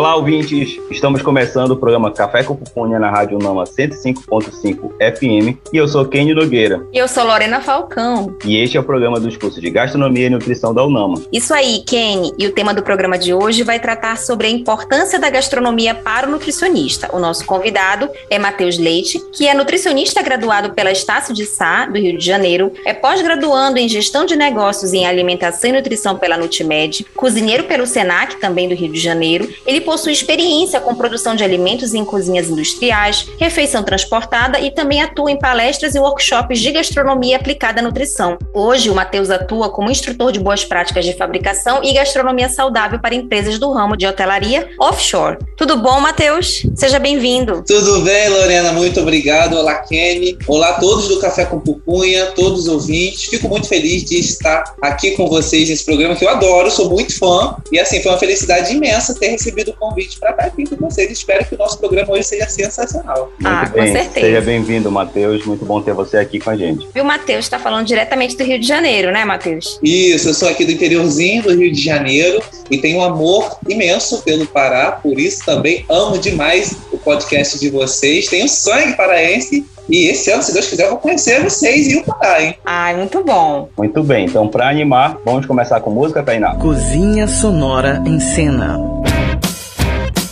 Olá, ouvintes! Estamos começando o programa Café com Pupunha na Rádio Nama 105.5 FM e eu sou Kenny Nogueira. E eu sou Lorena Falcão. E este é o programa dos cursos de Gastronomia e Nutrição da UNAMA. Isso aí, Kenny. E o tema do programa de hoje vai tratar sobre a importância da gastronomia para o nutricionista. O nosso convidado é Matheus Leite, que é nutricionista graduado pela Estácio de Sá, do Rio de Janeiro, é pós-graduando em Gestão de Negócios em Alimentação e Nutrição pela Nutimed, cozinheiro pelo Senac, também do Rio de Janeiro. Ele possui experiência com produção de alimentos em cozinhas industriais, refeição transportada e também atua em palestras e workshops de gastronomia aplicada à nutrição. Hoje, o Matheus atua como instrutor de boas práticas de fabricação e gastronomia saudável para empresas do ramo de hotelaria offshore. Tudo bom, Matheus? Seja bem-vindo. Tudo bem, Lorena. Muito obrigado. Olá, Kenny. Olá a todos do Café com Pupunha, todos os ouvintes. Fico muito feliz de estar aqui com vocês nesse programa que eu adoro, sou muito fã. E assim, foi uma felicidade imensa ter recebido convite para estar aqui com vocês. Espero que o nosso programa hoje seja sensacional. Muito ah, bem. com certeza. Seja bem-vindo, Matheus. Muito bom ter você aqui com a gente. E o Matheus está falando diretamente do Rio de Janeiro, né, Matheus? Isso, eu sou aqui do interiorzinho do Rio de Janeiro e tenho um amor imenso pelo Pará, por isso também amo demais o podcast de vocês. Tenho sangue paraense e esse ano, se Deus quiser, eu vou conhecer vocês e o Pará, hein? Ai, muito bom. Muito bem, então para animar, vamos começar com música, Tainá? Cozinha Sonora em Cena.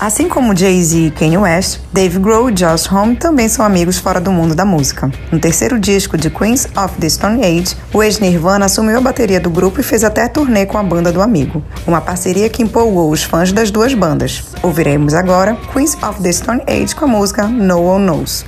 Assim como Jay-Z e Kanye West, Dave Grohl e Josh Homme também são amigos fora do mundo da música. No terceiro disco de Queens of the Stone Age, o ex-Nirvana assumiu a bateria do grupo e fez até turnê com a banda do amigo, uma parceria que empolgou os fãs das duas bandas. Ouviremos agora Queens of the Stone Age com a música No One Knows.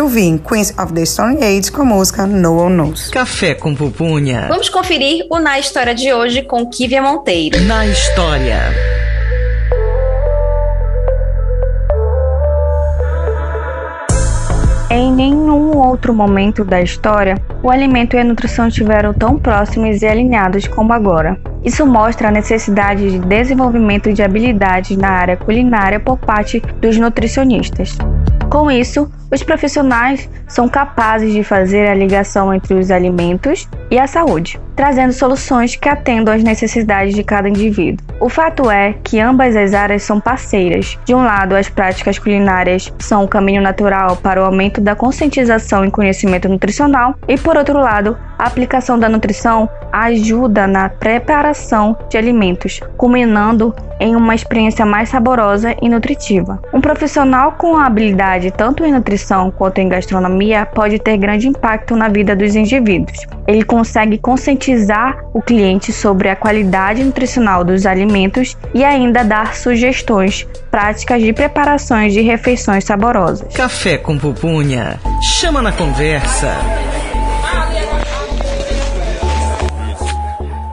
Ouvir Queens of the Stone Age com a música No One Knows. Café com pupunha. Vamos conferir o Na História de hoje com Kívia Monteiro. Na História. Em nenhum outro momento da história, o alimento e a nutrição estiveram tão próximos e alinhados como agora. Isso mostra a necessidade de desenvolvimento de habilidades na área culinária por parte dos nutricionistas. Com isso, os profissionais são capazes de fazer a ligação entre os alimentos e a saúde, trazendo soluções que atendam às necessidades de cada indivíduo. O fato é que ambas as áreas são parceiras. De um lado, as práticas culinárias são o caminho natural para o aumento da conscientização e conhecimento nutricional, e por outro lado, a aplicação da nutrição ajuda na preparação de alimentos, culminando em uma experiência mais saborosa e nutritiva. Um profissional com habilidade tanto em nutrição quanto em gastronomia pode ter grande impacto na vida dos indivíduos. Ele consegue conscientizar o cliente sobre a qualidade nutricional dos alimentos e ainda dar sugestões práticas de preparações de refeições saborosas. Café com pupunha. Chama na conversa.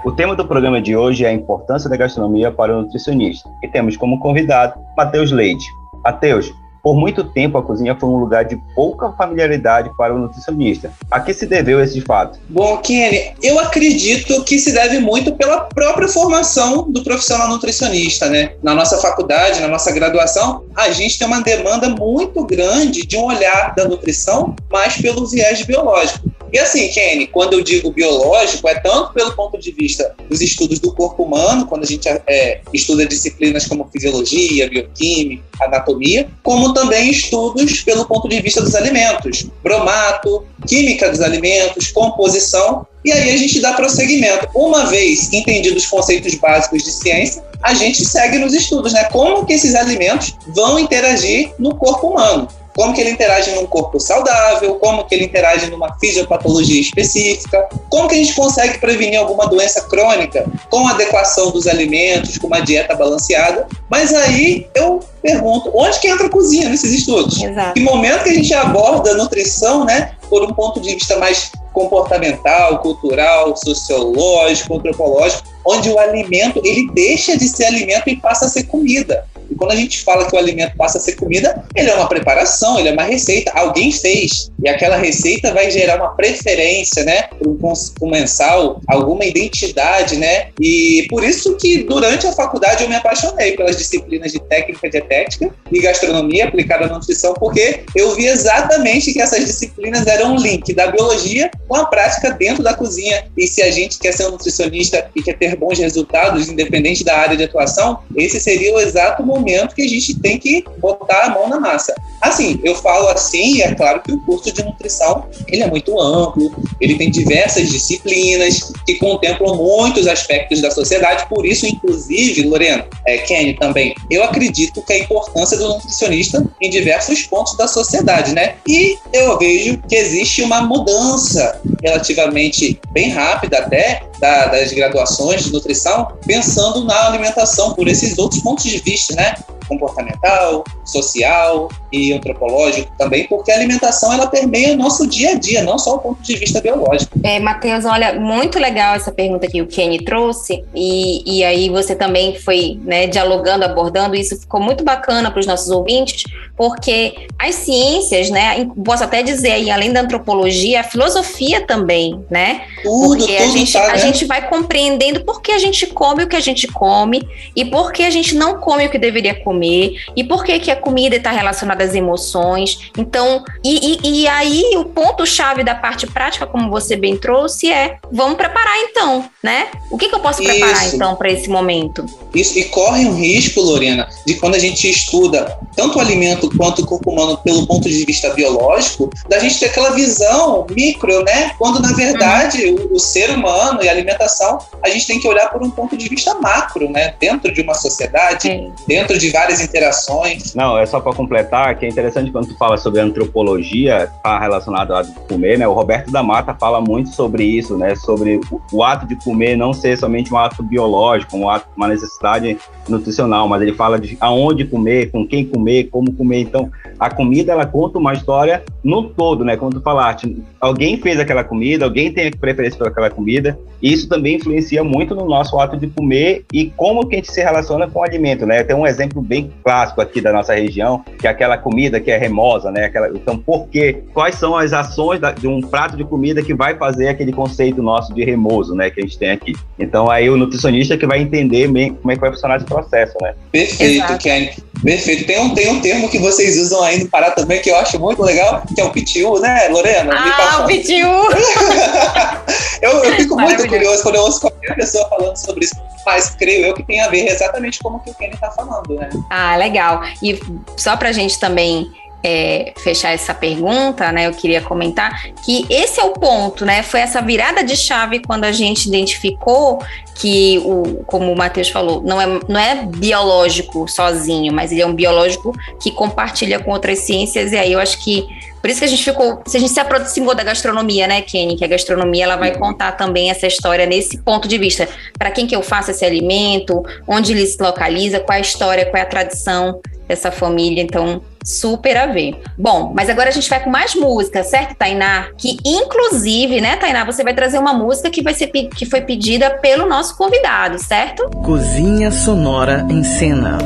O tema do programa de hoje é a importância da gastronomia para o nutricionista. E temos como convidado Matheus Leite. Matheus, por muito tempo, a cozinha foi um lugar de pouca familiaridade para o nutricionista. A que se deveu esse fato? Bom, Kenny, eu acredito que se deve muito pela própria formação do profissional nutricionista, né? Na nossa faculdade, na nossa graduação, a gente tem uma demanda muito grande de um olhar da nutrição mais pelo viés biológico. E assim, Kenny, quando eu digo biológico, é tanto pelo ponto de vista dos estudos do corpo humano, quando a gente é, estuda disciplinas como fisiologia, bioquímica, anatomia, como também estudos pelo ponto de vista dos alimentos, bromato, química dos alimentos, composição, e aí a gente dá prosseguimento. Uma vez entendidos os conceitos básicos de ciência, a gente segue nos estudos, né? Como que esses alimentos vão interagir no corpo humano como que ele interage num corpo saudável, como que ele interage numa fisiopatologia específica, como que a gente consegue prevenir alguma doença crônica com adequação dos alimentos, com uma dieta balanceada. Mas aí eu pergunto, onde que entra a cozinha nesses estudos? Exato. Que momento que a gente aborda a nutrição, né, por um ponto de vista mais comportamental, cultural, sociológico, antropológico, onde o alimento ele deixa de ser alimento e passa a ser comida. E quando a gente fala que o alimento passa a ser comida, ele é uma preparação, ele é uma receita. Alguém fez. E aquela receita vai gerar uma preferência, né? Para um comensal, alguma identidade, né? E por isso que durante a faculdade eu me apaixonei pelas disciplinas de técnica dietética e gastronomia aplicada à nutrição, porque eu vi exatamente que essas disciplinas eram um link da biologia com a prática dentro da cozinha. E se a gente quer ser um nutricionista e quer ter bons resultados, independente da área de atuação, esse seria o exato momento momento que a gente tem que botar a mão na massa. Assim, eu falo assim, é claro que o curso de nutrição ele é muito amplo, ele tem diversas disciplinas que contemplam muitos aspectos da sociedade, por isso, inclusive, Lorena, é, Kenny também, eu acredito que a importância do nutricionista em diversos pontos da sociedade, né? E eu vejo que existe uma mudança relativamente bem rápida até da, das graduações de nutrição, pensando na alimentação por esses outros pontos de vista, né? comportamental, social e antropológico também, porque a alimentação ela permeia o nosso dia a dia, não só o ponto de vista biológico. É, Matheus, olha, muito legal essa pergunta que o Kenny trouxe, e, e aí você também foi né, dialogando, abordando, isso ficou muito bacana para os nossos ouvintes, porque as ciências, né, posso até dizer aí, além da antropologia, a filosofia também, né? Tudo, porque tudo a, gente, tá, a né? gente vai compreendendo por que a gente come o que a gente come e por que a gente não come o que deveria comer e por que, que a comida está relacionada às emoções. Então, e, e, e aí o ponto-chave da parte prática, como você bem trouxe, é vamos preparar então, né? O que, que eu posso preparar Isso. então para esse momento? Isso, e corre um risco, Lorena, de quando a gente estuda tanto o alimento quanto o corpo humano pelo ponto de vista biológico, da gente ter aquela visão micro, né? Quando na verdade o, o ser humano e a alimentação, a gente tem que olhar por um ponto de vista macro, né? Dentro de uma sociedade, dentro de várias interações. Não, é só para completar que é interessante quando tu fala sobre antropologia, tá relacionado ao comer, né? O Roberto da Mata fala muito sobre isso, né? Sobre o, ato de comer não ser somente um ato biológico, um ato, uma necessidade nutricional, mas ele fala de aonde comer, com quem comer, como comer. Então, a comida ela conta uma história no todo, né? Como tu falaste, alguém fez aquela comida, alguém tem preferência por aquela comida, e isso também influencia muito no nosso ato de comer e como que a gente se relaciona com o alimento, né? Tem um exemplo bem clássico aqui da nossa região, que é aquela comida que é remosa, né? Aquela, então, por quê? Quais são as ações da, de um prato de comida que vai fazer aquele conceito nosso de remoso, né? Que a gente tem aqui. Então, aí o nutricionista que vai entender bem como é que vai funcionar esse processo, né? Perfeito, Ken. Perfeito. Tem um, tem um termo que vocês usam aí no Pará também que eu acho muito legal, que é o PTU, né, Lorena? Ah, o PTU! eu, eu fico muito curioso quando eu ouço qualquer pessoa falando sobre isso, mas creio eu que tem a ver exatamente como que o Kenny está falando, né? Ah, legal. E só para a gente também é, fechar essa pergunta, né, eu queria comentar que esse é o ponto, né? Foi essa virada de chave quando a gente identificou que o, como o Matheus falou, não é, não é biológico sozinho, mas ele é um biológico que compartilha com outras ciências, e aí eu acho que por isso que a gente ficou, se a gente se aproximou da gastronomia, né, Kenny? Que a gastronomia ela vai contar também essa história nesse ponto de vista. Para quem que eu faço esse alimento, onde ele se localiza, qual é a história, qual é a tradição dessa família. Então, super a ver. Bom, mas agora a gente vai com mais música, certo, Tainá? Que inclusive, né, Tainá, você vai trazer uma música que vai ser que foi pedida pelo nosso convidado, certo? Cozinha Sonora em Cena.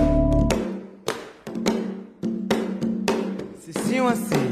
Cicinho Assis.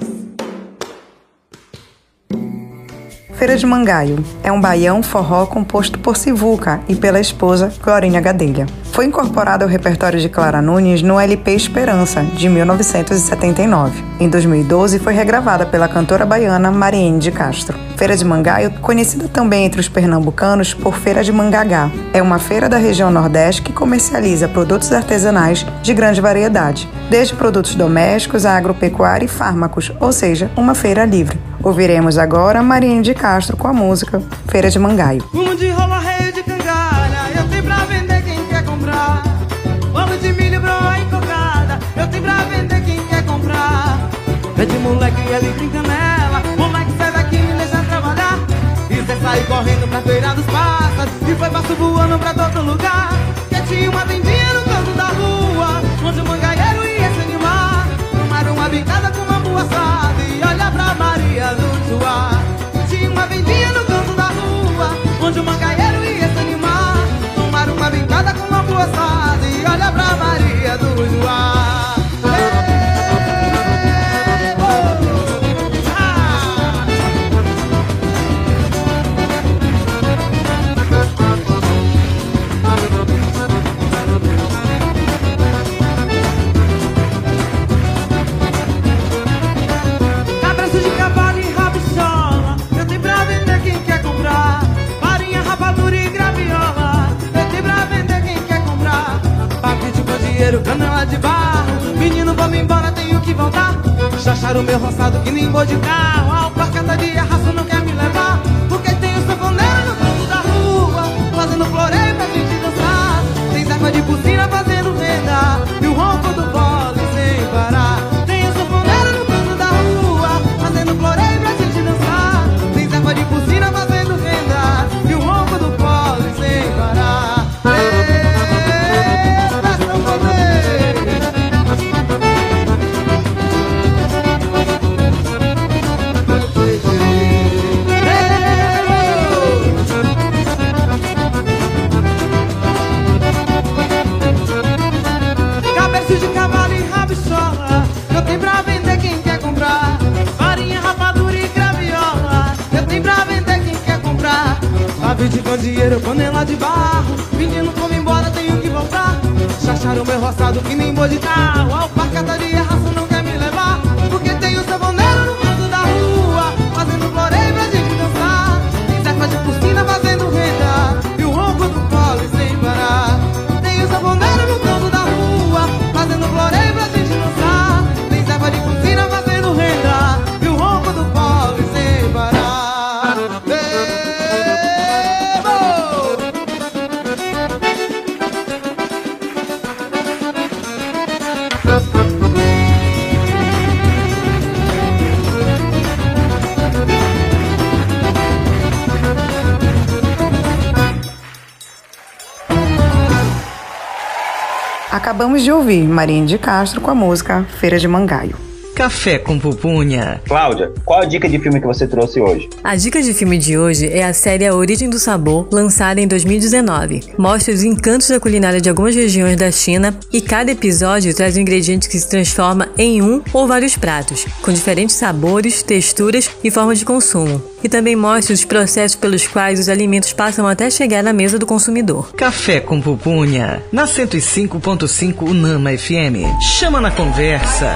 Feira de Mangaio é um baião forró composto por Sivuca e pela esposa Glorinha Gadelha. Foi incorporado ao repertório de Clara Nunes no LP Esperança, de 1979. Em 2012 foi regravada pela cantora baiana Mariene de Castro. Feira de Mangaio, conhecida também entre os pernambucanos por Feira de Mangagá, é uma feira da região Nordeste que comercializa produtos artesanais de grande variedade, desde produtos domésticos a agropecuária e fármacos, ou seja, uma feira livre. Ouviremos agora Mariene de Castro com a música Feira de Mangaio. Fumo de rola rei de cangalha, eu tenho pra vender quem quer comprar. Bolo de milho, broa e cocada, eu tenho pra vender quem quer comprar. É moleque e ele tem canela, moleque sai daqui me deixa trabalhar. E cê sai correndo pra feira dos pássaros, e foi passo voando pra todo lugar. Que tinha uma tendinha no canto da rua, onde o mangaeiro ia se animar. Tomaram uma bicada com uma boa assada olha pra Maria do Joá. Ouvir Marinho de Castro com a música Feira de Mangaio. Café com Pupunha. Cláudia, qual a dica de filme que você trouxe hoje? A dica de filme de hoje é a série A Origem do Sabor, lançada em 2019. Mostra os encantos da culinária de algumas regiões da China e cada episódio traz um ingrediente que se transforma em um ou vários pratos, com diferentes sabores, texturas e formas de consumo. E também mostra os processos pelos quais os alimentos passam até chegar na mesa do consumidor. Café com Pupunha, na 105.5 Unama FM. Chama na conversa.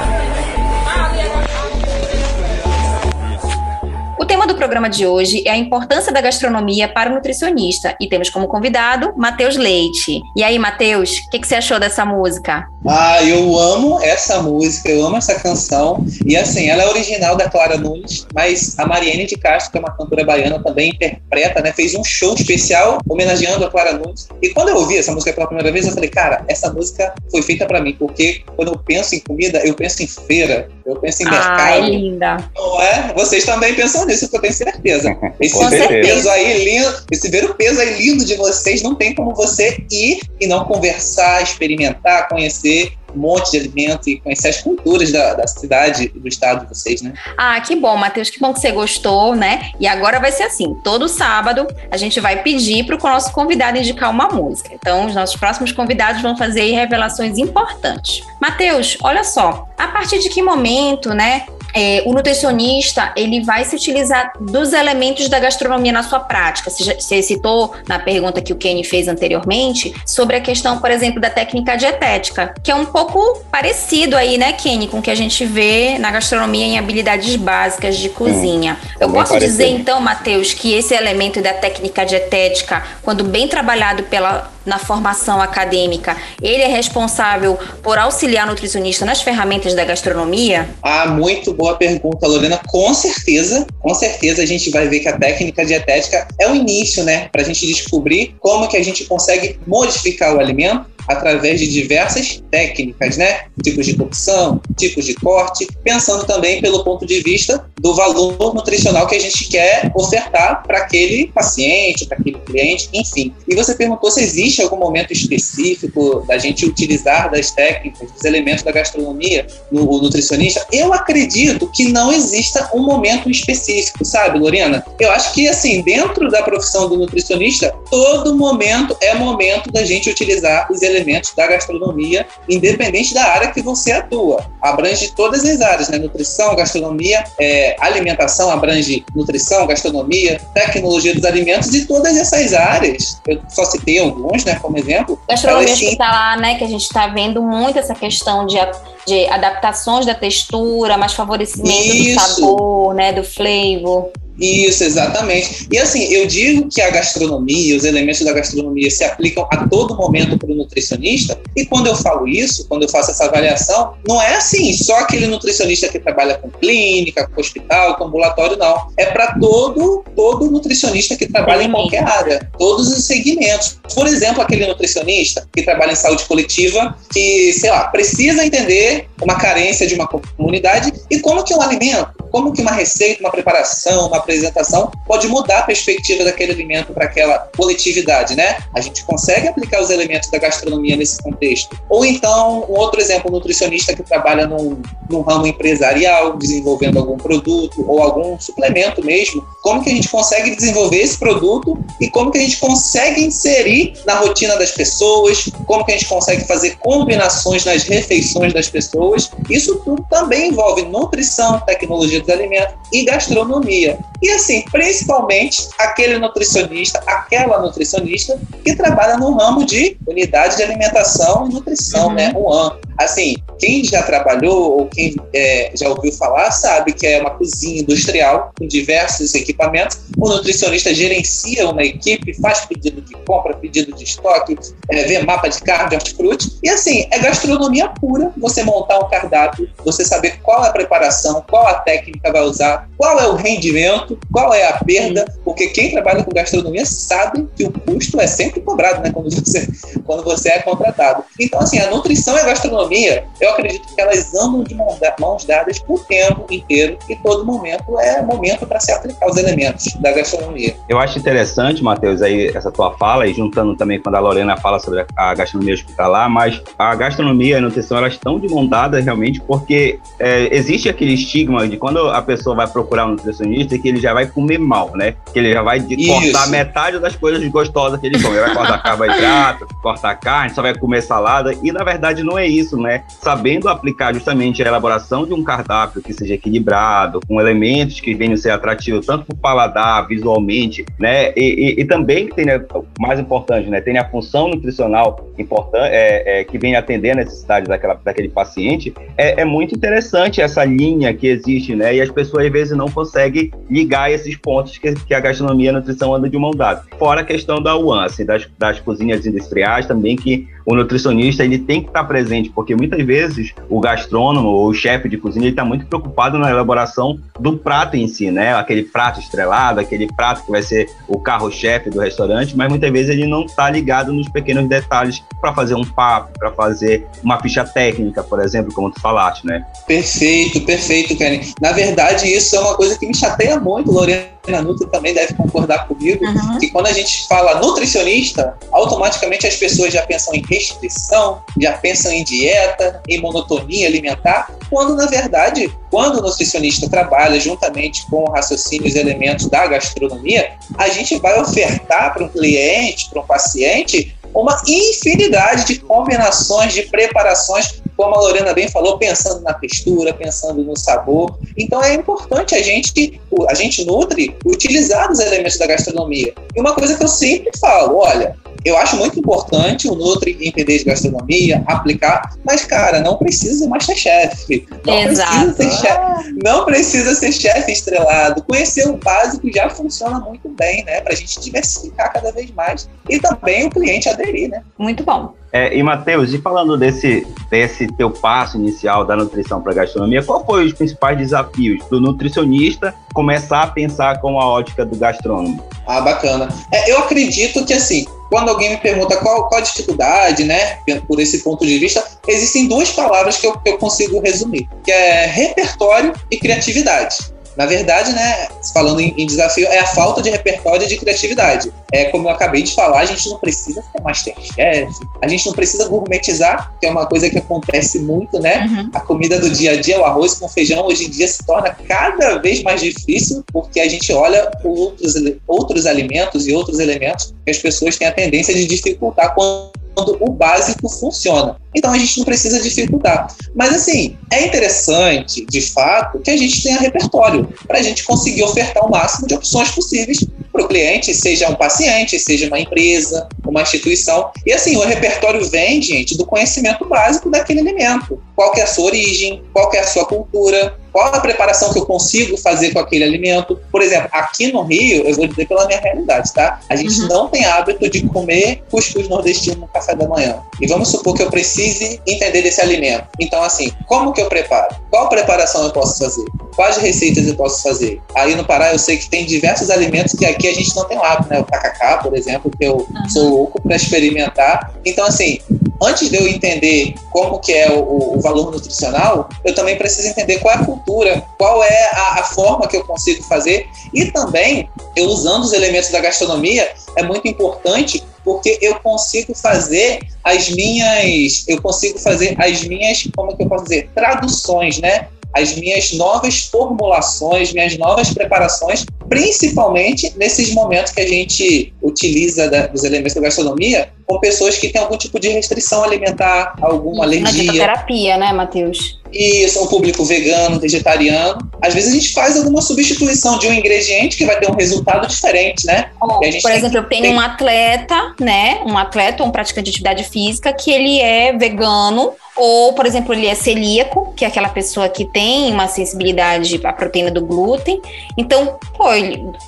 Tema do programa de hoje é a importância da gastronomia para o nutricionista e temos como convidado Matheus Leite. E aí, Matheus, o que, que você achou dessa música? Ah, eu amo essa música, eu amo essa canção. E assim, ela é original da Clara Nunes, mas a Mariane de Castro, que é uma cantora baiana, também interpreta, né? Fez um show especial homenageando a Clara Nunes. E quando eu ouvi essa música pela primeira vez, eu falei, cara, essa música foi feita para mim, porque quando eu penso em comida, eu penso em feira, eu penso em Ah, mercado. é linda. Não é? Vocês também pensam nisso, que eu tenho certeza. Esse Com ver o certeza. peso aí lindo, esse ver o peso aí lindo de vocês, não tem como você ir e não conversar, experimentar, conhecer um monte de alimento e conhecer as culturas da, da cidade e do estado de vocês, né? Ah, que bom, Matheus, que bom que você gostou, né? E agora vai ser assim: todo sábado a gente vai pedir para o nosso convidado indicar uma música. Então, os nossos próximos convidados vão fazer aí revelações importantes. Matheus, olha só, a partir de que momento, né? É, o nutricionista ele vai se utilizar dos elementos da gastronomia na sua prática. Você, já- você citou na pergunta que o Kenny fez anteriormente sobre a questão, por exemplo, da técnica dietética, que é um pouco parecido aí, né, Kenny, com o que a gente vê na gastronomia em habilidades básicas de cozinha. Eu também posso parecido. dizer então, Matheus, que esse elemento da técnica dietética, quando bem trabalhado pela na formação acadêmica, ele é responsável por auxiliar nutricionista nas ferramentas da gastronomia? Ah, muito boa pergunta, Lorena. Com certeza, com certeza a gente vai ver que a técnica dietética é o início, né? Para a gente descobrir como que a gente consegue modificar o alimento através de diversas técnicas, né? Tipos de cocção, tipos de corte, pensando também pelo ponto de vista do valor nutricional que a gente quer ofertar para aquele paciente, para aquele cliente, enfim. E você perguntou se existe algum momento específico da gente utilizar das técnicas, dos elementos da gastronomia no nutricionista. Eu acredito que não exista um momento específico, sabe, Lorena? Eu acho que, assim, dentro da profissão do nutricionista, todo momento é momento da gente utilizar os elementos da gastronomia, independente da área que você atua. Abrange todas as áreas, né? Nutrição, gastronomia, é, alimentação, abrange nutrição, gastronomia, tecnologia dos alimentos e todas essas áreas. Eu só citei alguns, né, como exemplo. Gastronomia elas se hospitalar, né? Que a gente está vendo muito essa questão de, de adaptações da textura, mais favorecimento Isso. do sabor, né? Do flavor. Isso, exatamente. E assim, eu digo que a gastronomia, os elementos da gastronomia se aplicam a todo momento para o nutricionista, e quando eu falo isso, quando eu faço essa avaliação, não é assim, só aquele nutricionista que trabalha com clínica, com hospital, com ambulatório, não. É para todo, todo nutricionista que trabalha em qualquer área, todos os segmentos. Por exemplo, aquele nutricionista que trabalha em saúde coletiva, que, sei lá, precisa entender uma carência de uma comunidade e como que um alimento, como que uma receita, uma preparação, uma apresentação pode mudar a perspectiva daquele alimento para aquela coletividade, né? A gente consegue aplicar os elementos da gastronomia nesse contexto. Ou então, um outro exemplo, um nutricionista que trabalha num, num ramo empresarial, desenvolvendo algum produto ou algum suplemento mesmo, como que a gente consegue desenvolver esse produto e como que a gente consegue inserir na rotina das pessoas, como que a gente consegue fazer combinações nas refeições das pessoas. Isso tudo também envolve nutrição, tecnologia dos alimentos e gastronomia. E assim, principalmente aquele nutricionista, aquela nutricionista que trabalha no ramo de unidade de alimentação e nutrição, Uhum. né? UAN. Assim, quem já trabalhou ou quem é, já ouviu falar sabe que é uma cozinha industrial com diversos equipamentos. O nutricionista gerencia uma equipe, faz pedido de compra, pedido de estoque, é, vê mapa de carne, de hortifruti. E assim, é gastronomia pura você montar um cardápio, você saber qual é a preparação, qual a técnica vai usar, qual é o rendimento, qual é a perda, porque quem trabalha com gastronomia sabe que o custo é sempre cobrado, né, quando você, quando você é contratado. Então, assim, a nutrição e a gastronomia, eu eu acredito que elas andam de mãos dadas o tempo inteiro e todo momento é momento para se aplicar os elementos da gastronomia. Eu acho interessante, Matheus, aí essa tua fala e juntando também quando a Lorena fala sobre a gastronomia hospitalar, mas a gastronomia e a nutrição elas estão de mão dada realmente porque é, existe aquele estigma de quando a pessoa vai procurar um nutricionista que ele já vai comer mal, né? Que ele já vai cortar metade das coisas gostosas que ele come. Ele vai cortar carboidrato, cortar carne, só vai comer salada e na verdade não é isso, né? Sabendo aplicar justamente a elaboração de um cardápio que seja equilibrado, com elementos que venham ser atrativos tanto para o paladar, visualmente, né? E, e, e também tem né, mais importante, né? Tem a função nutricional importante é, é, que vem atender a necessidade daquela, daquele paciente. É, é muito interessante essa linha que existe, né? E as pessoas às vezes não conseguem ligar esses pontos que, que a gastronomia e a nutrição andam de mão dada. Fora a questão da UAN, assim, das, das cozinhas industriais também que o nutricionista ele tem que estar presente, porque muitas vezes o gastrônomo ou o chefe de cozinha está muito preocupado na elaboração do prato em si, né? Aquele prato estrelado, aquele prato que vai ser o carro-chefe do restaurante, mas muitas vezes ele não está ligado nos pequenos detalhes para fazer um papo, para fazer uma ficha técnica, por exemplo, como tu falaste, né? Perfeito, perfeito, Karen. Na verdade, isso é uma coisa que me chateia muito, Lorena Nutri também deve concordar comigo, uhum. que quando a gente fala nutricionista, automaticamente as pessoas já pensam em restrição, já pensam em dieta, em monotonia alimentar, quando na verdade, quando o nutricionista trabalha juntamente com o raciocínio e os elementos da gastronomia, a gente vai ofertar para um cliente, para um paciente, uma infinidade de combinações, de preparações, como a Lorena bem falou, pensando na textura, pensando no sabor. Então é importante a gente, a gente nutre, utilizar os elementos da gastronomia. E uma coisa que eu sempre falo, olha, eu acho muito importante o Nutri entender de gastronomia, aplicar, mas, cara, não precisa ser Masterchef. Não Exato. precisa ser chefe. Não precisa ser chefe estrelado. Conhecer o básico já funciona muito bem, né? Pra gente diversificar cada vez mais e também o cliente aderir, né? Muito bom. É, e Matheus, e falando desse, desse teu passo inicial da nutrição para gastronomia, qual foi os principais desafios do nutricionista começar a pensar com a ótica do gastrônomo? Ah, bacana. É, eu acredito que assim, quando alguém me pergunta qual, qual a dificuldade, né, por esse ponto de vista, existem duas palavras que eu, que eu consigo resumir, que é repertório e criatividade. Na verdade, né, falando em, em, desafio, é a falta de repertório e de criatividade. É como eu acabei de falar, a gente não precisa ser Masterchef, a gente não precisa gourmetizar, que é uma coisa que acontece muito, né? Uhum. A comida do dia a dia, o arroz com feijão, hoje em dia se torna cada vez mais difícil, porque a gente olha outros, outros alimentos e outros elementos que as pessoas têm a tendência de dificultar quando quando o básico funciona. Então a gente não precisa dificultar. Mas assim, é interessante, de fato, que a gente tenha repertório para a gente conseguir ofertar o máximo de opções possíveis para o cliente, seja um paciente, seja uma empresa, uma instituição. E assim, o repertório vem, gente, do conhecimento básico daquele alimento. Qual é a sua origem, qual é a sua cultura, qual a preparação que eu consigo fazer com aquele alimento. Por exemplo, aqui no Rio, eu vou dizer pela minha realidade, tá? A gente uhum. não tem hábito de comer cuscuz nordestino no café da manhã. E vamos supor que eu precise entender desse alimento. Então, assim, como que eu preparo? Qual preparação eu posso fazer? Quais receitas eu posso fazer? Aí no Pará eu sei que tem diversos alimentos que aqui a gente não tem o hábito, né? O tacacá, por exemplo, que eu sou louco para experimentar. Então, assim, antes de eu entender como que é o, o, valor nutricional, eu também preciso entender qual é a cultura, qual é a, a, forma que eu consigo fazer e também eu usando os elementos da gastronomia é muito importante porque eu consigo fazer as minhas, eu consigo fazer as minhas, como que eu posso dizer, traduções, né? as minhas novas formulações, minhas novas preparações, principalmente nesses momentos que a gente utiliza da, dos elementos da gastronomia com pessoas que têm algum tipo de restrição alimentar, alguma alergia. terapia, né, Matheus? Isso, um público vegano, vegetariano. Às vezes a gente faz alguma substituição de um ingrediente que vai ter um resultado diferente, né? Oh, por exemplo, eu tenho tem... um atleta, né? Um atleta, um praticante de atividade física, que ele é vegano, ou, por exemplo, ele é celíaco, que é aquela pessoa que tem uma sensibilidade à proteína do glúten. Então, pô,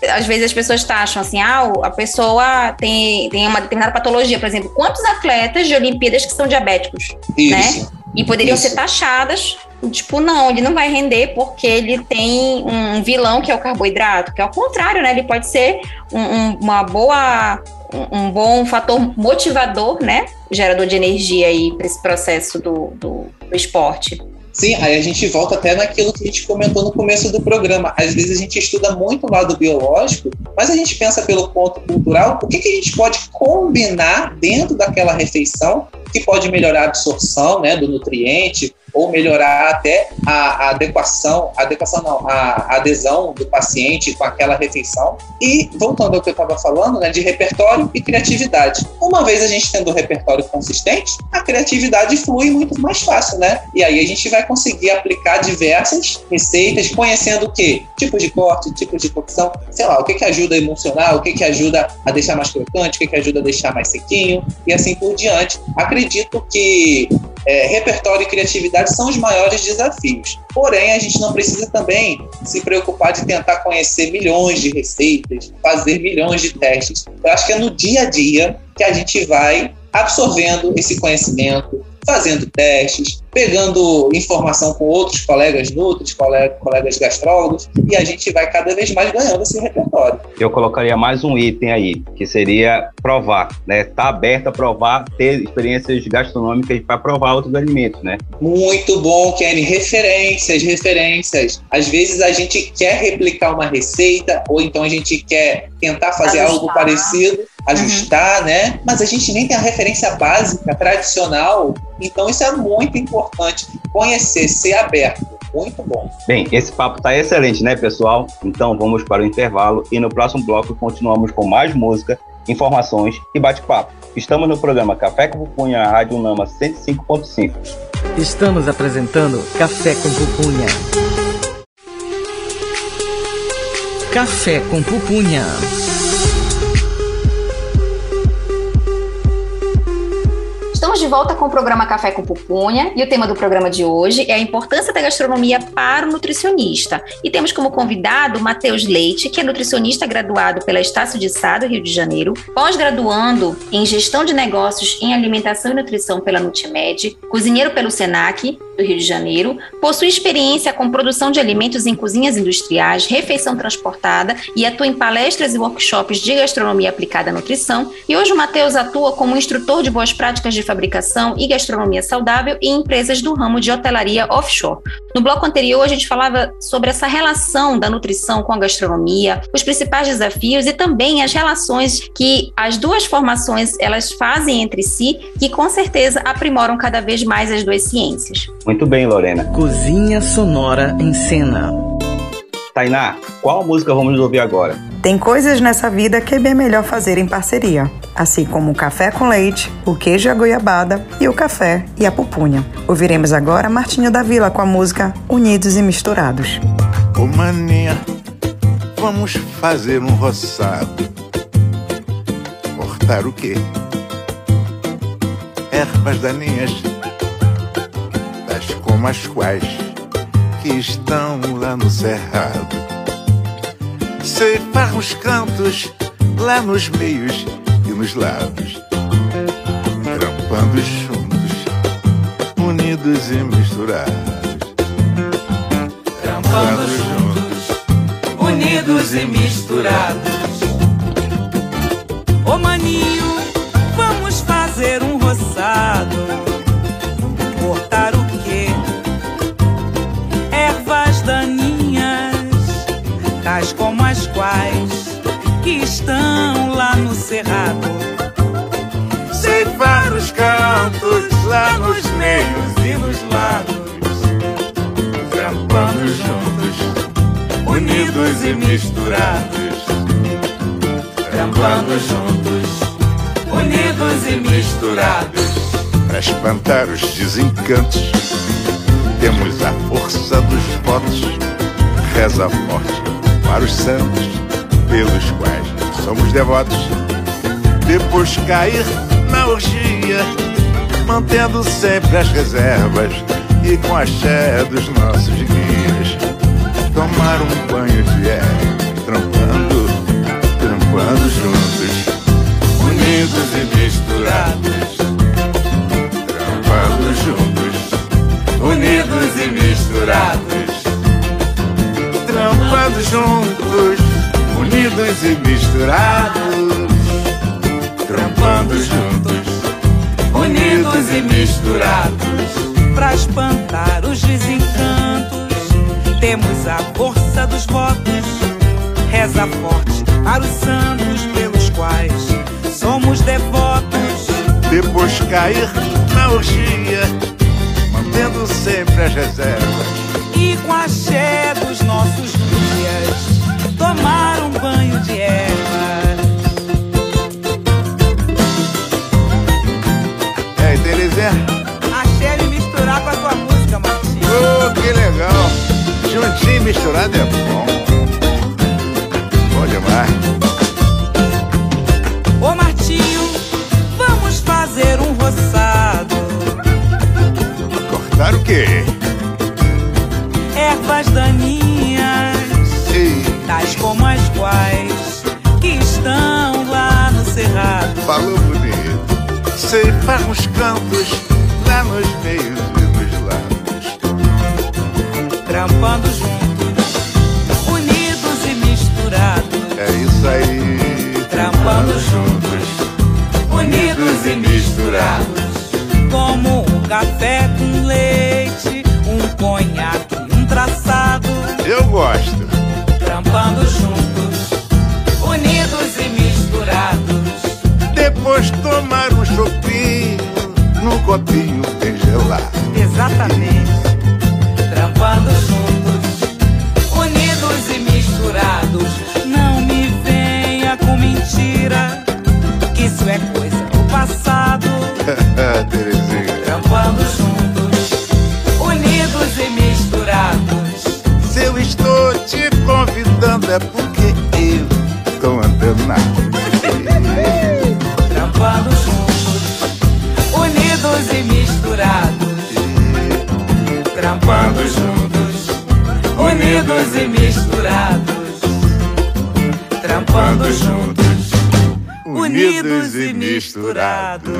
às vezes as pessoas acham assim, ah, a pessoa tem, tem uma determinada patologia. Por exemplo, quantos atletas de Olimpíadas que são diabéticos? Isso. Né? E poderiam Isso. ser taxadas Tipo, não, ele não vai render porque ele tem um vilão que é o carboidrato, que é o contrário, né? Ele pode ser um, um, uma boa um bom fator motivador, né? Gerador de energia aí para esse processo do, do, do esporte. Sim, aí a gente volta até naquilo que a gente comentou no começo do programa. Às vezes a gente estuda muito o lado biológico, mas a gente pensa pelo ponto cultural, o que, que a gente pode combinar dentro daquela refeição que pode melhorar a absorção né, do nutriente, ou melhorar até a, a adequação, a adequação não, a, adesão do paciente com aquela refeição. E voltando ao que eu estava falando, né, de repertório e criatividade. Uma vez a gente tendo um repertório consistente, a criatividade flui muito mais fácil, né? E aí a gente vai conseguir aplicar diversas receitas, conhecendo o quê? Tipos de corte, tipos de cocção, sei lá, o que que ajuda a emulsionar, o que que ajuda a deixar mais crocante, o que que ajuda a deixar mais sequinho e assim por diante. Acredito que é, repertório e criatividade são os maiores desafios. Porém, a gente não precisa também se preocupar de tentar conhecer milhões de receitas, fazer milhões de testes. Eu acho que é no dia a dia que a gente vai absorvendo esse conhecimento, fazendo testes, pegando informação com outros colegas nutris, colegas gastrólogos, e a gente vai cada vez mais ganhando esse repertório. Eu colocaria mais um item aí, que seria provar, né? Tá aberto a provar, ter experiências gastronômicas para provar outros alimentos, né? Muito bom, Kenny. Referências, referências. Às vezes a gente quer replicar uma receita, ou então a gente quer tentar fazer Ajustar. algo parecido, ajustar, uhum. né? Mas a gente nem tem a referência básica, tradicional. Então isso é muito importante. Conhecer, ser aberto. Muito bom. Bem, esse papo está excelente, né, pessoal? Então vamos para o intervalo e no próximo bloco continuamos com mais música, informações e bate-papo. Estamos no programa Café com Pupunha, Rádio Nama 105.5. Estamos apresentando Café com Pupunha. Café com Pupunha. Estamos de volta com o programa Café com Pupunha e o tema do programa de hoje é a importância da gastronomia para o nutricionista. E temos como convidado Matheus Leite, que é nutricionista graduado pela Estácio de Sá, do Rio de Janeiro, pós-graduando em Gestão de Negócios em Alimentação e Nutrição pela Nutimed, cozinheiro pelo SENAC, do Rio de Janeiro, possui experiência com produção de alimentos em cozinhas industriais, refeição transportada e atua em palestras e workshops de gastronomia aplicada à nutrição. E hoje o Matheus atua como instrutor de boas práticas de fabricação e gastronomia saudável em empresas do ramo de hotelaria offshore. No bloco anterior, a gente falava sobre essa relação da nutrição com a gastronomia, os principais desafios e também as relações que as duas formações elas fazem entre si, que com certeza aprimoram cada vez mais as duas ciências. Muito bem, Lorena. Cozinha sonora em cena. Tainá, qual música vamos ouvir agora? Tem coisas nessa vida que é bem melhor fazer em parceria, assim como o café com leite, o queijo e a goiabada e o café e a pupunha. Ouviremos agora Martinho da Vila com a música Unidos e Misturados. Ô maninha, vamos fazer um roçado. Cortar o quê? Ervas daninhas, tais como as quais que estão lá no cerrado. Ceifar os cantos lá nos meios e nos lados, trampando juntos, unidos e misturados. Trampando juntos, unidos e misturados. Ô maninho, como as quais que estão lá no cerrado. Ceifar os cantos lá nos meios e nos lados, trampando juntos, unidos e misturados. Trampando juntos, unidos e misturados. Para espantar os desencantos, temos a força dos votos, reza forte para os santos pelos quais somos devotos. Depois cair na orgia, mantendo sempre as reservas e com a ché dos nossos guias. Tomar um banho de erva, trampando, trampando juntos, unidos e misturados. Trampando juntos, unidos e misturados trampando juntos, unidos e misturados, trampando juntos, unidos e misturados, pra espantar os desencantos. Temos a força dos votos, reza forte para os santos pelos quais somos devotos. depois cair na orgia, mantendo sempre as reservas. E com a axé dos nossos Juntinho unidos e misturados, trampando juntos, unidos e misturados.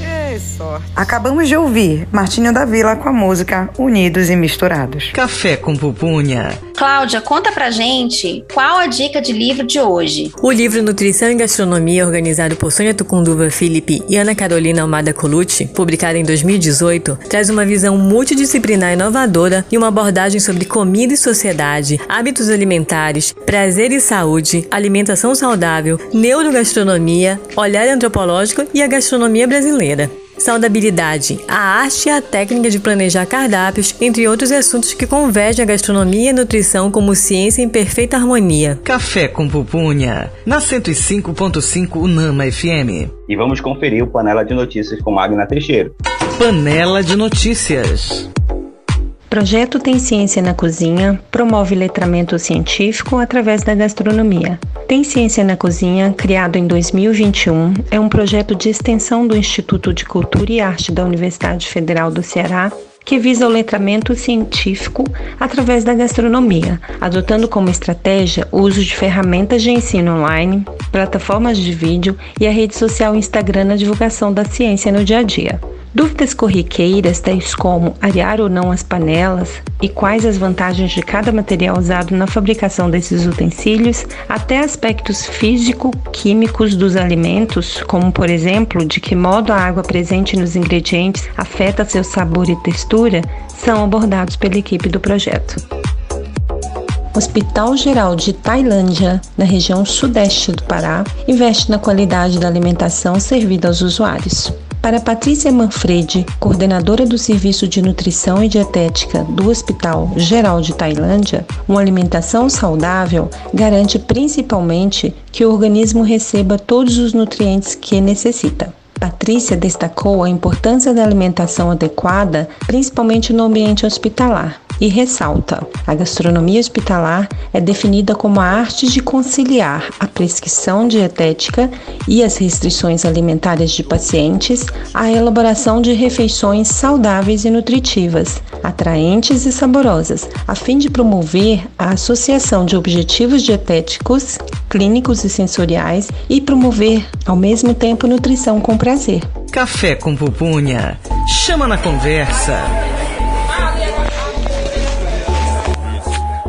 Ei, sorte. Acabamos de ouvir Martinho da Vila com a música Unidos e Misturados. Café com pupunha. Cláudia, conta pra gente qual a dica de livro de hoje. O livro Nutrição e Gastronomia, organizado por Sônia Tucunduva Felipe e Ana Carolina Almada Colucci, publicado em 2018, traz uma visão multidisciplinar inovadora e uma abordagem sobre comida e sociedade, hábitos alimentares, prazer e saúde, alimentação saudável, neurogastronomia, olhar antropológico e a gastronomia brasileira. Saudabilidade, a arte e a técnica de planejar cardápios, entre outros assuntos que convergem a gastronomia e a nutrição como ciência em perfeita harmonia. Café com pupunha. Na 105.5 Unama FM. E vamos conferir o Panela de Notícias com Magna Teixeira. Panela de notícias. Projeto Tem Ciência na Cozinha promove letramento científico através da gastronomia. Tem Ciência na Cozinha, criado em 2021, é um projeto de extensão do Instituto de Cultura e Arte da Universidade Federal do Ceará que visa o letramento científico através da gastronomia, adotando como estratégia o uso de ferramentas de ensino online, plataformas de vídeo e a rede social Instagram na divulgação da ciência no dia a dia. Dúvidas corriqueiras, tais como arear ou não as panelas e quais as vantagens de cada material usado na fabricação desses utensílios, até aspectos físico-químicos dos alimentos, como por exemplo de que modo a água presente nos ingredientes afeta seu sabor e textura, são abordados pela equipe do projeto. Hospital Geral de Tailândia, na região sudeste do Pará, investe na qualidade da alimentação servida aos usuários. Para Patrícia Manfredi, coordenadora do Serviço de Nutrição e Dietética do Hospital Geral de Tailândia, uma alimentação saudável garante principalmente que o organismo receba todos os nutrientes que necessita. Patrícia destacou a importância da alimentação adequada, principalmente no ambiente hospitalar, e ressalta: a gastronomia hospitalar é definida como a arte de conciliar a prescrição dietética e as restrições alimentares de pacientes à elaboração de refeições saudáveis e nutritivas, atraentes e saborosas, a fim de promover a associação de objetivos dietéticos, clínicos e sensoriais e promover, ao mesmo tempo, nutrição com prazer. Café com pupunha. Chama na conversa.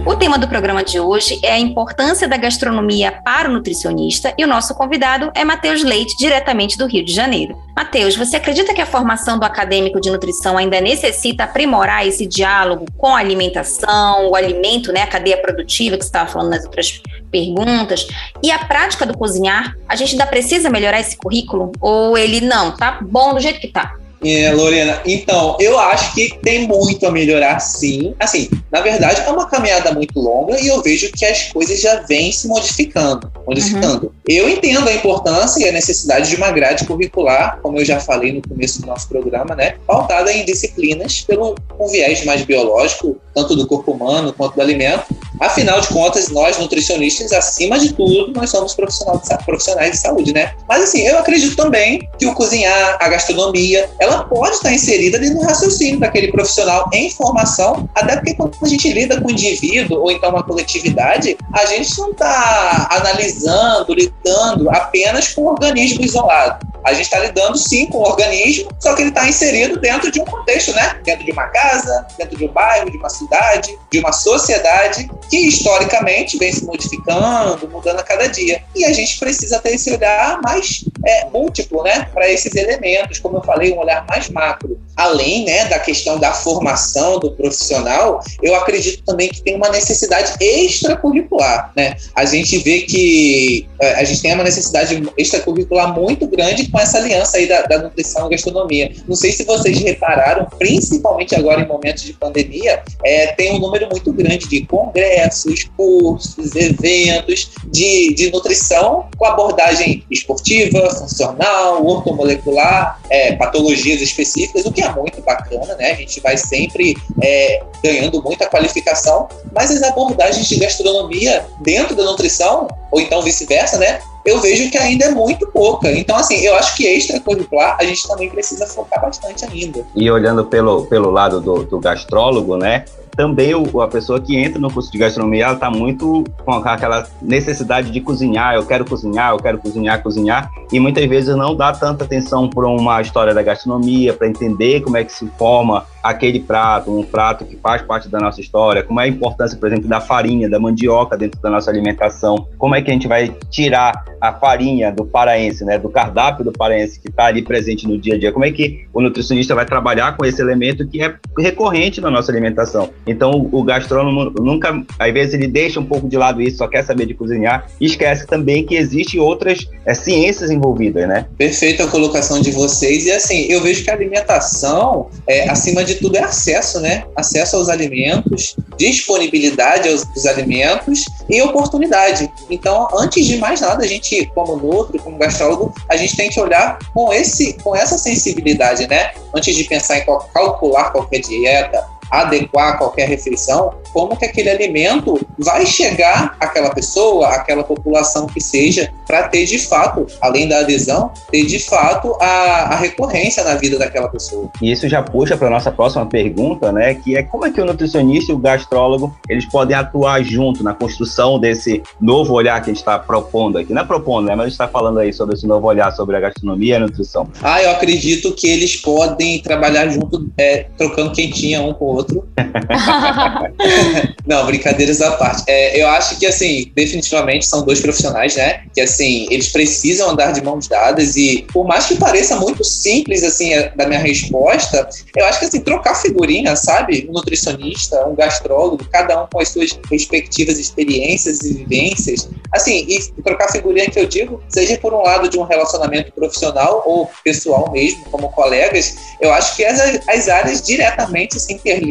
O tema do programa de hoje é a importância da gastronomia para o nutricionista e o nosso convidado é Matheus Leite, diretamente do Rio de Janeiro. Matheus, você acredita que a formação do acadêmico de nutrição ainda necessita aprimorar esse diálogo com a alimentação, o alimento, né, a cadeia produtiva que você estava falando nas outras perguntas, e a prática do cozinhar? A gente ainda precisa melhorar esse currículo ou ele não, tá bom do jeito que tá? É, Lorena, então, eu acho que tem muito a melhorar, sim. Assim, na verdade, é uma caminhada muito longa e eu vejo que as coisas já vêm se modificando. modificando. Uhum. Eu entendo a importância e a necessidade de uma grade curricular, como eu já falei no começo do nosso programa, né? Pautada em disciplinas pelo um viés mais biológico, tanto do corpo humano quanto do alimento. Afinal de contas, nós nutricionistas, acima de tudo, nós somos profissionais de saúde, né? Mas assim, eu acredito também que o cozinhar, a gastronomia, ela pode estar inserida ali no raciocínio daquele profissional em formação, até porque quando a gente lida com um indivíduo ou então uma coletividade, a gente não está analisando, lidando apenas com um organismo isolado. A gente está lidando sim com o organismo, só que ele está inserido dentro de um contexto, né? Dentro de uma casa, dentro de um bairro, de uma cidade, de uma sociedade que historicamente vem se modificando, mudando a cada dia. E a gente precisa ter esse olhar mais é, múltiplo, né? Para esses elementos, como eu falei, um olhar mais macro. Além né, da questão da formação do profissional, eu acredito também que tem uma necessidade extracurricular, né? A gente vê que é, a gente tem uma necessidade extracurricular muito grande com essa aliança aí da, da nutrição e gastronomia. Não sei se vocês repararam, principalmente agora em momentos de pandemia, é, tem um número muito grande de congressos, cursos, eventos de, de nutrição com abordagem esportiva, funcional, ortomolecular, é, patologias específicas, o que é muito bacana, né? A gente vai sempre é, ganhando muita qualificação, mas as abordagens de gastronomia dentro da nutrição, ou então vice-versa, né? Eu vejo que ainda é muito pouca. Então, assim, eu acho que extracurricular a gente também precisa focar bastante ainda. E olhando pelo, pelo lado do, do gastrólogo, né? também o, a pessoa que entra no curso de gastronomia, ela está muito com aquela necessidade de cozinhar, eu quero cozinhar, eu quero cozinhar, cozinhar, e muitas vezes não dá tanta atenção para uma história da gastronomia, para entender como é que se forma aquele prato, um prato que faz parte da nossa história, como é a importância, por exemplo, da farinha, da mandioca dentro da nossa alimentação, como é que a gente vai tirar a farinha do paraense, né, do cardápio do paraense que está ali presente no dia a dia, como é que o nutricionista vai trabalhar com esse elemento que é recorrente na nossa alimentação. Então, o gastrônomo nunca, às vezes ele deixa um pouco de lado isso, só quer saber de cozinhar, e esquece também que existem outras é, ciências envolvidas, né? Perfeita a colocação de vocês, e assim, eu vejo que a alimentação, é, acima de de tudo é acesso, né? Acesso aos alimentos, disponibilidade aos, dos alimentos e oportunidade. Então, antes de mais nada, a gente, como nutri, como gastrólogo, a gente tem que olhar com, esse, com essa sensibilidade, né? Antes de pensar em calcular qualquer dieta, adequar qualquer refeição, como que aquele alimento vai chegar àquela pessoa, àquela população que seja, para ter de fato, além da adesão, ter de fato a, a recorrência na vida daquela pessoa. E isso já puxa para nossa próxima pergunta, né? Que é como é que o nutricionista e o gastrólogo eles podem atuar junto na construção desse novo olhar que a gente está propondo aqui. Não é propondo, né? Mas a gente está falando aí sobre esse novo olhar sobre a gastronomia e a nutrição. Ah, eu acredito que eles podem trabalhar junto, é, trocando quentinha um com o outro. Não, brincadeiras à parte. É, eu acho que, assim, definitivamente são dois profissionais, né? Que, assim, eles precisam andar de mãos dadas e, por mais que pareça muito simples, assim, da minha resposta, eu acho que, assim, trocar figurinha, sabe? Um nutricionista, um gastrólogo, cada um com as suas respectivas experiências e vivências. Assim, e trocar figurinha que eu digo, seja por um lado de um relacionamento profissional ou pessoal mesmo, como colegas, eu acho que as, as áreas diretamente se interligam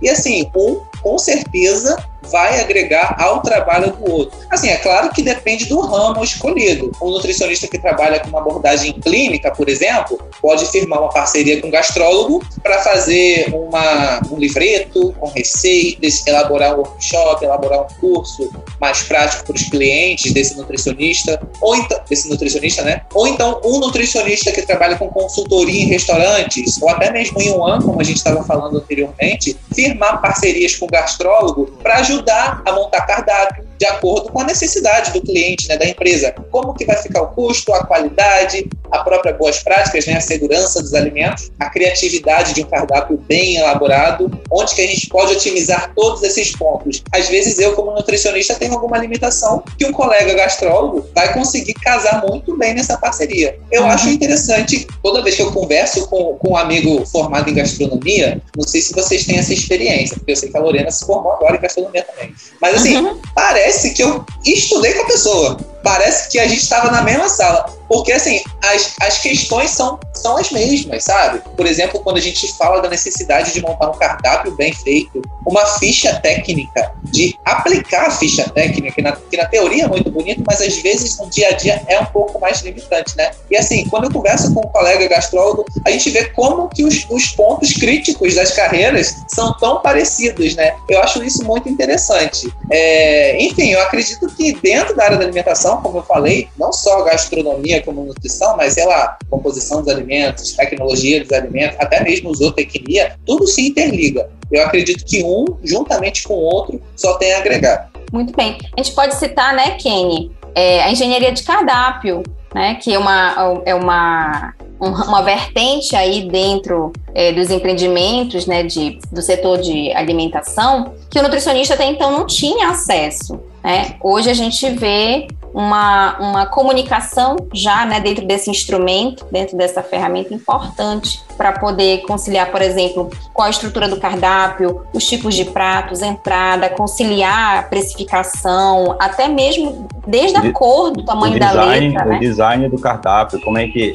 e, assim, um com certeza vai agregar ao trabalho do outro. Assim, é claro que depende do ramo escolhido. Um nutricionista que trabalha com uma abordagem clínica, por exemplo, pode firmar uma parceria com um gastrólogo para fazer uma, um livreto com receitas, elaborar um workshop, elaborar um curso mais prático para os clientes desse nutricionista, ou então, desse nutricionista, né? Ou então um nutricionista que trabalha com consultoria em restaurantes, ou até mesmo em um ano, como a gente estava falando anteriormente, firmar parcerias com o gastrólogo para ajudar a montar cardápio de acordo com a necessidade do cliente, né, da empresa. Como que vai ficar o custo, a qualidade, a própria boas práticas, né, a segurança dos alimentos, a criatividade de um cardápio bem elaborado, onde que a gente pode otimizar todos esses pontos. Às vezes eu, como nutricionista, tenho alguma limitação que um colega gastrólogo vai conseguir casar muito bem nessa parceria. Eu uhum. acho interessante, toda vez que eu converso com, com um amigo formado em gastronomia, não sei se vocês têm essa experiência, porque eu sei que a Lorena se formou agora em gastronomia também. Mas assim, uhum. parece que eu estudei com a pessoa. Parece que a gente estava na mesma sala. Porque, assim, as, as questões são, são as mesmas, sabe? Por exemplo, quando a gente fala da necessidade de montar um cardápio bem feito, uma ficha técnica, de aplicar a ficha técnica, que na, que na teoria é muito bonito, mas às vezes no dia a dia é um pouco mais limitante, né? E assim, quando eu converso com um colega gastrólogo, a gente vê como que os, os pontos críticos das carreiras são tão parecidos, né? Eu acho isso muito interessante. É, enfim, eu acredito que dentro da área da alimentação, como eu falei, não só gastronomia, como nutrição, mas sei lá, composição dos alimentos, tecnologia dos alimentos, até mesmo zootecnia, tudo se interliga. Eu acredito que um, juntamente com o outro, só tem a agregar. Muito bem. A gente pode citar, né, Kenny, é, a engenharia de cardápio, né, que é uma, é uma, uma vertente aí dentro é, dos empreendimentos né, de, do setor de alimentação que o nutricionista até então não tinha acesso. Né? Hoje a gente vê uma, uma comunicação já né, dentro desse instrumento, dentro dessa ferramenta importante para poder conciliar, por exemplo, qual a estrutura do cardápio, os tipos de pratos, entrada, conciliar a precificação, até mesmo desde a cor do tamanho design, da letra. O né? design do cardápio, como é que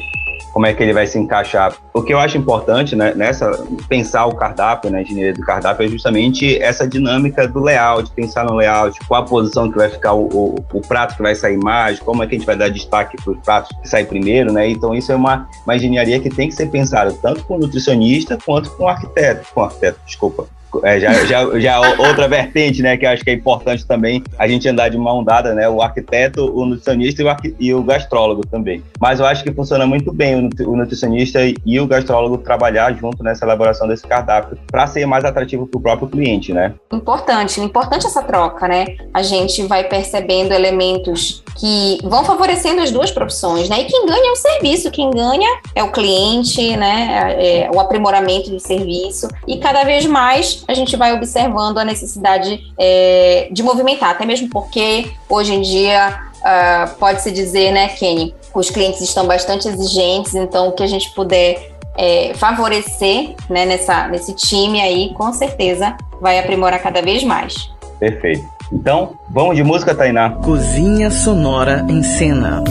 como é que ele vai se encaixar. O que eu acho importante né, nessa pensar o cardápio, né, engenharia do cardápio, é justamente essa dinâmica do layout, pensar no layout, qual a posição que vai ficar o, o, o prato que vai sair mais, como é que a gente vai dar destaque para os pratos que saem primeiro, né? Então isso é uma, uma engenharia que tem que ser pensada tanto com o nutricionista quanto com o arquiteto, com o arquiteto, desculpa, é, já, já, já outra vertente, né, que acho que é importante também a gente andar de mão dada, né, o arquiteto, o nutricionista e o, e o gastrólogo também. Mas eu acho que funciona muito bem o, nutricionista e o gastrólogo trabalhar junto nessa elaboração desse cardápio para ser mais atrativo para o próprio cliente, né? Importante, importante essa troca, né? A gente vai percebendo elementos que vão favorecendo as duas profissões, né? E quem ganha é o serviço, quem ganha é o cliente, né? É, é o aprimoramento do serviço e cada vez mais a gente vai observando a necessidade é, de movimentar, até mesmo porque hoje em dia uh, pode-se dizer, né, Kenny, os clientes estão bastante exigentes, então o que a gente puder é, favorecer né, nessa, nesse time aí, com certeza vai aprimorar cada vez mais. Perfeito. Então, vamos de música, Tainá. Cozinha Sonora em Cena.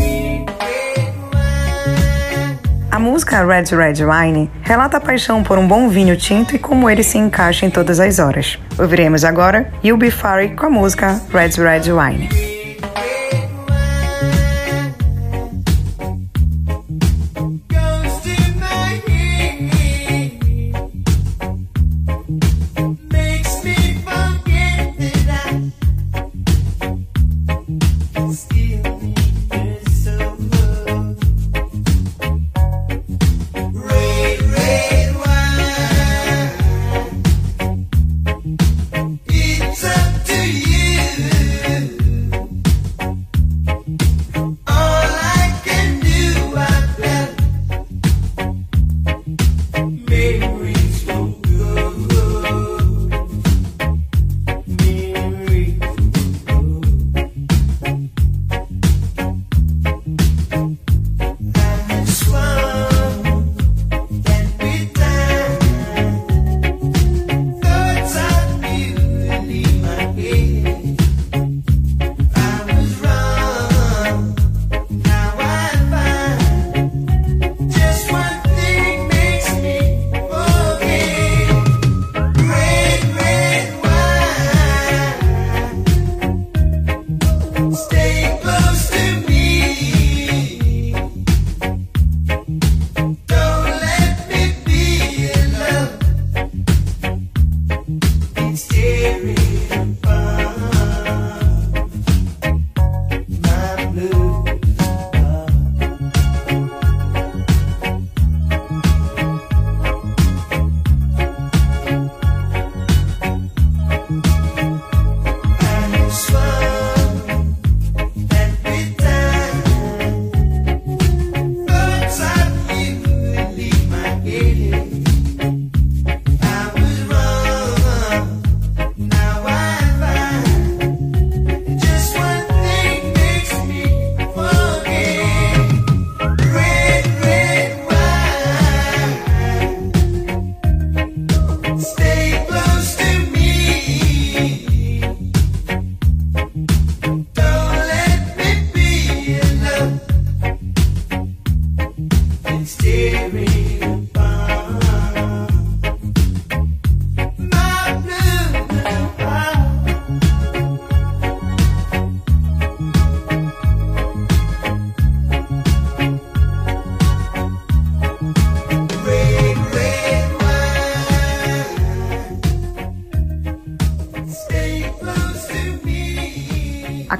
A música Red Red Wine relata a paixão por um bom vinho tinto e como ele se encaixa em todas as horas. Ouviremos agora You'll Be Furry com a música Red Red Wine.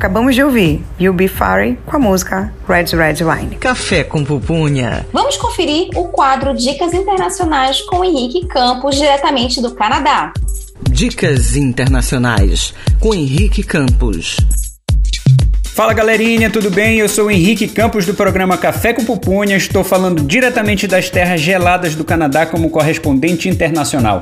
Acabamos de ouvir You Be Fairy com a música Red Red Wine. Café com pupunha. Vamos conferir o quadro Dicas Internacionais com Henrique Campos, diretamente do Canadá. Dicas Internacionais com Henrique Campos. Fala galerinha, tudo bem? Eu sou o Henrique Campos do programa Café com Pupunha. Estou falando diretamente das terras geladas do Canadá como correspondente internacional.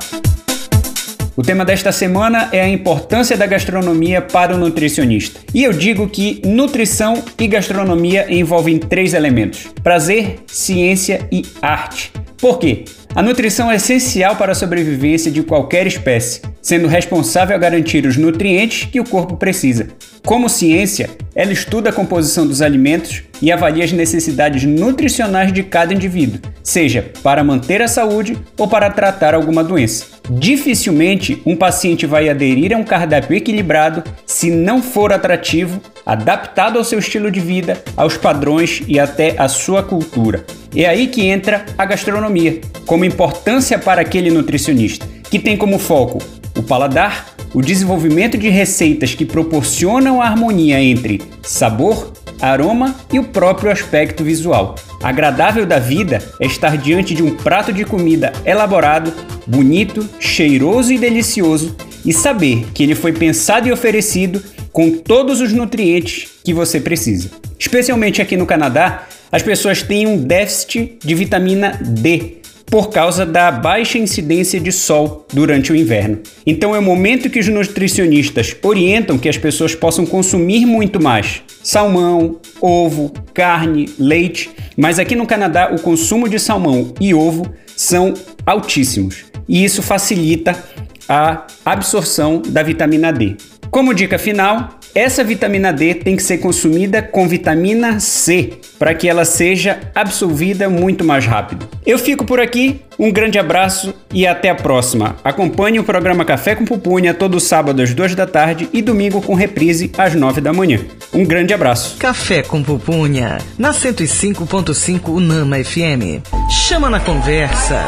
O tema desta semana é a importância da gastronomia para o nutricionista. E eu digo que nutrição e gastronomia envolvem três elementos: prazer, ciência e arte. Por quê? A nutrição é essencial para a sobrevivência de qualquer espécie, sendo responsável a garantir os nutrientes que o corpo precisa. Como ciência, ela estuda a composição dos alimentos e avalia as necessidades nutricionais de cada indivíduo, seja para manter a saúde ou para tratar alguma doença. Dificilmente um paciente vai aderir a um cardápio equilibrado se não for atrativo, adaptado ao seu estilo de vida, aos padrões e até à sua cultura. É aí que entra a gastronomia, como importância para aquele nutricionista, que tem como foco o paladar, o desenvolvimento de receitas que proporcionam a harmonia entre sabor, aroma e o próprio aspecto visual. Agradável da vida é estar diante de um prato de comida elaborado, bonito, cheiroso e delicioso e saber que ele foi pensado e oferecido com todos os nutrientes que você precisa. Especialmente aqui no Canadá, as pessoas têm um déficit de vitamina D, por causa da baixa incidência de sol durante o inverno. Então é o momento que os nutricionistas orientam que as pessoas possam consumir muito mais salmão, ovo, carne, leite, mas aqui no Canadá o consumo de salmão e ovo são altíssimos e isso facilita a absorção da vitamina D. Como dica final, essa vitamina D tem que ser consumida com vitamina C para que ela seja absorvida muito mais rápido. Eu fico por aqui, um grande abraço e até a próxima. Acompanhe o programa Café com Pupunha todo sábado às duas da tarde e domingo com reprise às nove da manhã. Um grande abraço. Café com Pupunha, na 105.5 Unama FM. Chama na conversa.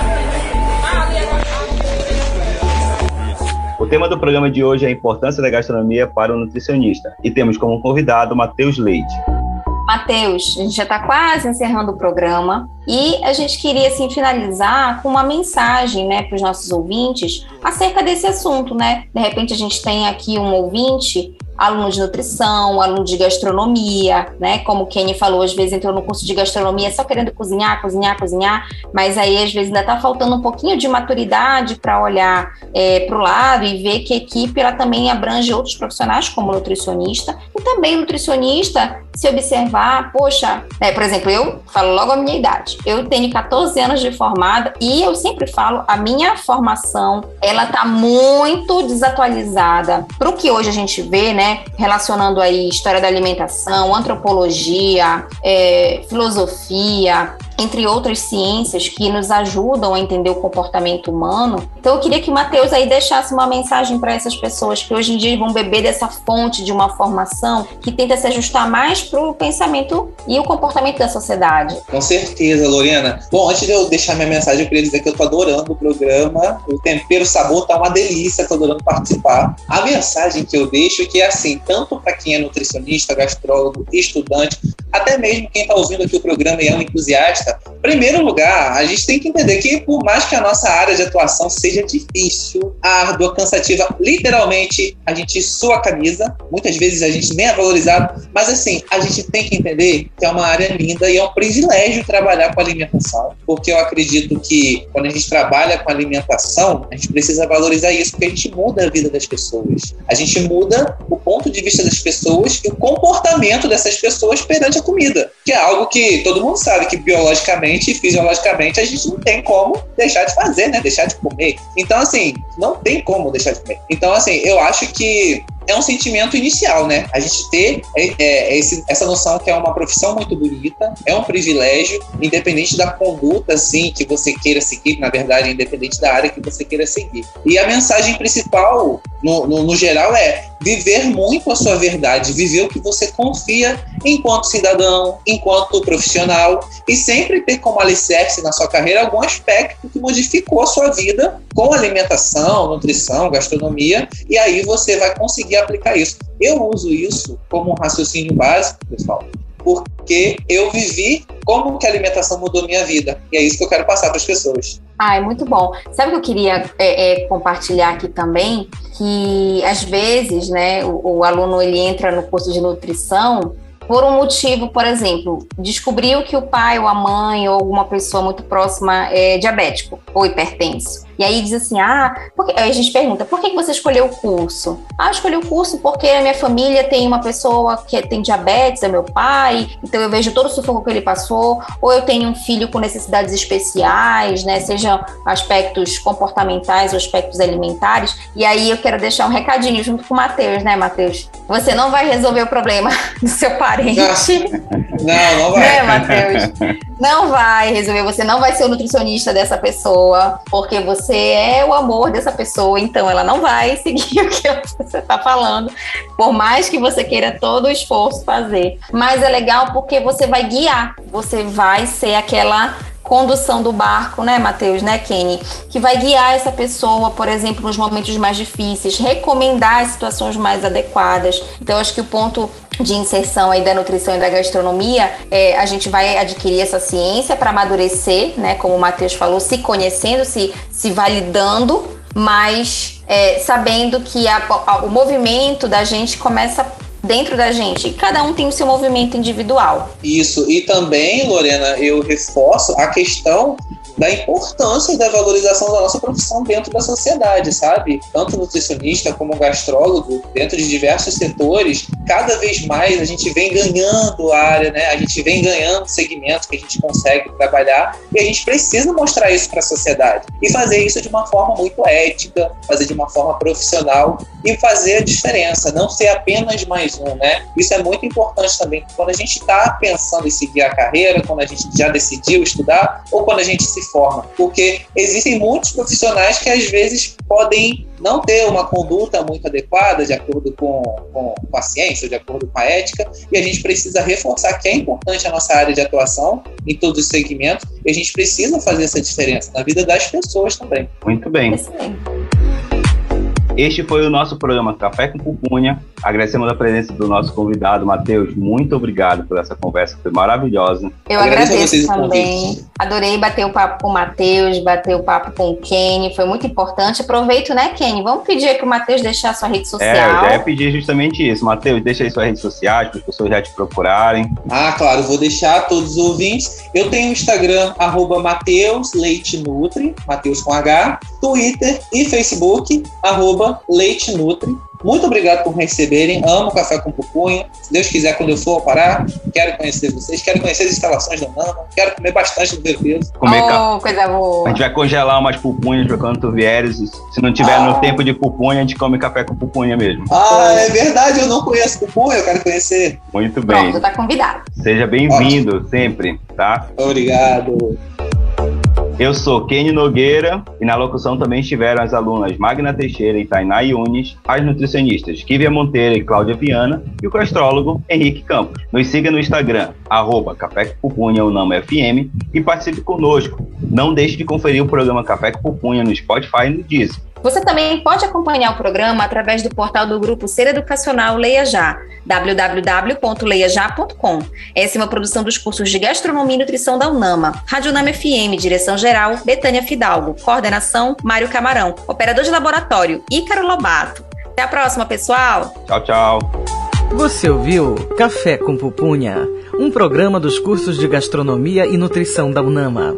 O tema do programa de hoje é a importância da gastronomia para o nutricionista. E temos como convidado Matheus Leite. Matheus, a gente já está quase encerrando o programa e a gente queria assim finalizar com uma mensagem, né, para os nossos ouvintes acerca desse assunto, né? De repente a gente tem aqui um ouvinte aluno de nutrição, aluno de gastronomia, né? Como o Kenny falou, às vezes entrou no curso de gastronomia só querendo cozinhar, cozinhar, cozinhar, mas aí às vezes ainda está faltando um pouquinho de maturidade para olhar é, para o lado e ver que a equipe ela também abrange outros profissionais, como nutricionista, e também nutricionista, se observar, poxa, né, por exemplo, eu falo logo a minha idade, eu tenho 14 anos de formada e eu sempre falo, a minha formação, ela está muito desatualizada para o que hoje a gente vê, né? Relacionando aí história da alimentação, antropologia, é, filosofia, entre outras ciências que nos ajudam a entender o comportamento humano. Então eu queria que o Matheus aí deixasse uma mensagem para essas pessoas que hoje em dia vão beber dessa fonte de uma formação que tenta se ajustar mais para o pensamento e o comportamento da sociedade. Com certeza, Lorena. Bom, antes de eu deixar minha mensagem, eu queria dizer que eu tô adorando o programa. O tempero sabor tá uma delícia, tô adorando participar. A mensagem que eu deixo é que é assim, tanto para quem é nutricionista, gastrólogo, estudante, até mesmo quem está ouvindo aqui o programa e é um entusiasta, primeiro lugar, a gente tem que entender que por mais que a nossa área de atuação seja difícil, árdua, cansativa, literalmente a gente sua a camisa, muitas vezes a gente nem é valorizado, mas assim, a gente tem que entender que é uma área linda e é um privilégio trabalhar com alimentação, porque eu acredito que quando a gente trabalha com alimentação, a gente precisa valorizar isso, porque a gente muda a vida das pessoas. A gente muda o ponto de vista das pessoas e o comportamento dessas pessoas perante a comida, que é algo que todo mundo sabe que biologicamente e fisiologicamente a gente não tem como deixar de fazer, né? Deixar de comer. Então, assim, não tem como deixar de comer. Então, assim, eu acho que é um sentimento inicial, né? A gente ter é, é, esse, essa noção que é uma profissão muito bonita, é um privilégio, independente da conduta, assim, que você queira seguir, na verdade, independente da área que você queira seguir. E a mensagem principal, no, no, no geral, é viver muito a sua verdade, viver o que você confia enquanto cidadão, enquanto profissional, e sempre ter como alicerce na sua carreira algum aspecto que modificou a sua vida com alimentação, nutrição, gastronomia, e aí você vai conseguir aplicar isso. Eu uso isso como um raciocínio básico, pessoal, porque eu vivi como que a alimentação mudou minha vida. E é isso que eu quero passar para as pessoas. Ah, é muito bom. Sabe o que eu queria é, é, compartilhar aqui também? Que às vezes, né, o, o aluno ele entra no curso de nutrição por um motivo, por exemplo, descobriu que o pai ou a mãe ou alguma pessoa muito próxima é diabético ou hipertenso. E aí diz assim: ah, porque... aí a gente pergunta, por que você escolheu o curso? Ah, eu escolhi o curso porque a minha família tem uma pessoa que tem diabetes, é meu pai, então eu vejo todo o sufoco que ele passou, ou eu tenho um filho com necessidades especiais, né? Sejam aspectos comportamentais ou aspectos alimentares. E aí eu quero deixar um recadinho junto com o Matheus, né, Matheus? Você não vai resolver o problema do seu parente. Não, não vai. Né, Matheus? Não vai resolver, você não vai ser o nutricionista dessa pessoa, porque você é o amor dessa pessoa, então ela não vai seguir o que você está falando, por mais que você queira todo o esforço fazer. Mas é legal porque você vai guiar, você vai ser aquela condução do barco, né, Matheus, né, Kenny? Que vai guiar essa pessoa, por exemplo, nos momentos mais difíceis, recomendar as situações mais adequadas. Então, acho que o ponto de inserção aí da nutrição e da gastronomia, é, a gente vai adquirir essa ciência para amadurecer, né, como o Matheus falou, se conhecendo, se, se validando, mas é, sabendo que a, a, o movimento da gente começa dentro da gente. Cada um tem o seu movimento individual. Isso. E também, Lorena, eu reforço a questão da importância da valorização da nossa profissão dentro da sociedade, sabe? Tanto nutricionista como gastrólogo, dentro de diversos setores, cada vez mais a gente vem ganhando área, né? A gente vem ganhando segmentos que a gente consegue trabalhar e a gente precisa mostrar isso para a sociedade e fazer isso de uma forma muito ética, fazer de uma forma profissional e fazer a diferença, não ser apenas mais um, né? Isso é muito importante também quando a gente está pensando em seguir a carreira, quando a gente já decidiu estudar ou quando a gente se forma, porque existem muitos profissionais que às vezes podem não ter uma conduta muito adequada de acordo com, com, com, a ciência, de acordo com a ética, e a gente precisa reforçar que é importante a nossa área de atuação em todos os segmentos, e a gente precisa fazer essa diferença na vida das pessoas também. Muito bem. Excelente. Este foi o nosso programa Café com Pupunha. Agradecemos a presença do nosso convidado, Matheus. Muito obrigado por essa conversa, foi maravilhosa. Eu agradeço, agradeço também. Adorei bater o papo com o Matheus, bater o papo com o Kenny, foi muito importante. Aproveito, né, Kenny? Vamos pedir para o Matheus deixar a sua rede social. É, eu já ia pedir justamente isso. Matheus, deixa aí suas redes sociais para as pessoas já te procurarem. Ah, claro, vou deixar todos os ouvintes. Eu tenho o Instagram, arroba Mateus Leite Nutri, Mateus com H, Twitter e Facebook, arroba Leite Nutri. Muito obrigado por me receberem. Amo café com pupunha. Se Deus quiser, quando eu for parar, quero conhecer vocês, quero conhecer as instalações da Nana, quero comer bastante do peso. Comer oh, coisa boa. A gente vai congelar umas pupunhas para quando tu vieres. Se não tiver ah. no tempo de pupunha, a gente come café com pupunha mesmo. Ah, é verdade, eu não conheço pupunha, eu quero conhecer. Muito bem. Pronto, tá convidado. Seja bem-vindo sempre, tá? Obrigado. Eu sou Kenny Nogueira e na locução também estiveram as alunas Magna Teixeira e Tainá Yunes, as nutricionistas Kivia Monteira e Cláudia Viana e o gastrólogo Henrique Campos. Nos siga no Instagram, arroba Café Pupunha FM e participe conosco. Não deixe de conferir o programa Café Pupunha no Spotify e no Deezer. Você também pode acompanhar o programa através do portal do grupo Ser Educacional Leia Já, www.leiajá.com. Essa é uma produção dos cursos de Gastronomia e Nutrição da UNAMA. Rádio UNAMA FM, direção geral, Betânia Fidalgo, coordenação, Mário Camarão, operador de laboratório, Ícaro Lobato. Até a próxima, pessoal! Tchau, tchau! Você ouviu Café com Pupunha, um programa dos cursos de Gastronomia e Nutrição da UNAMA.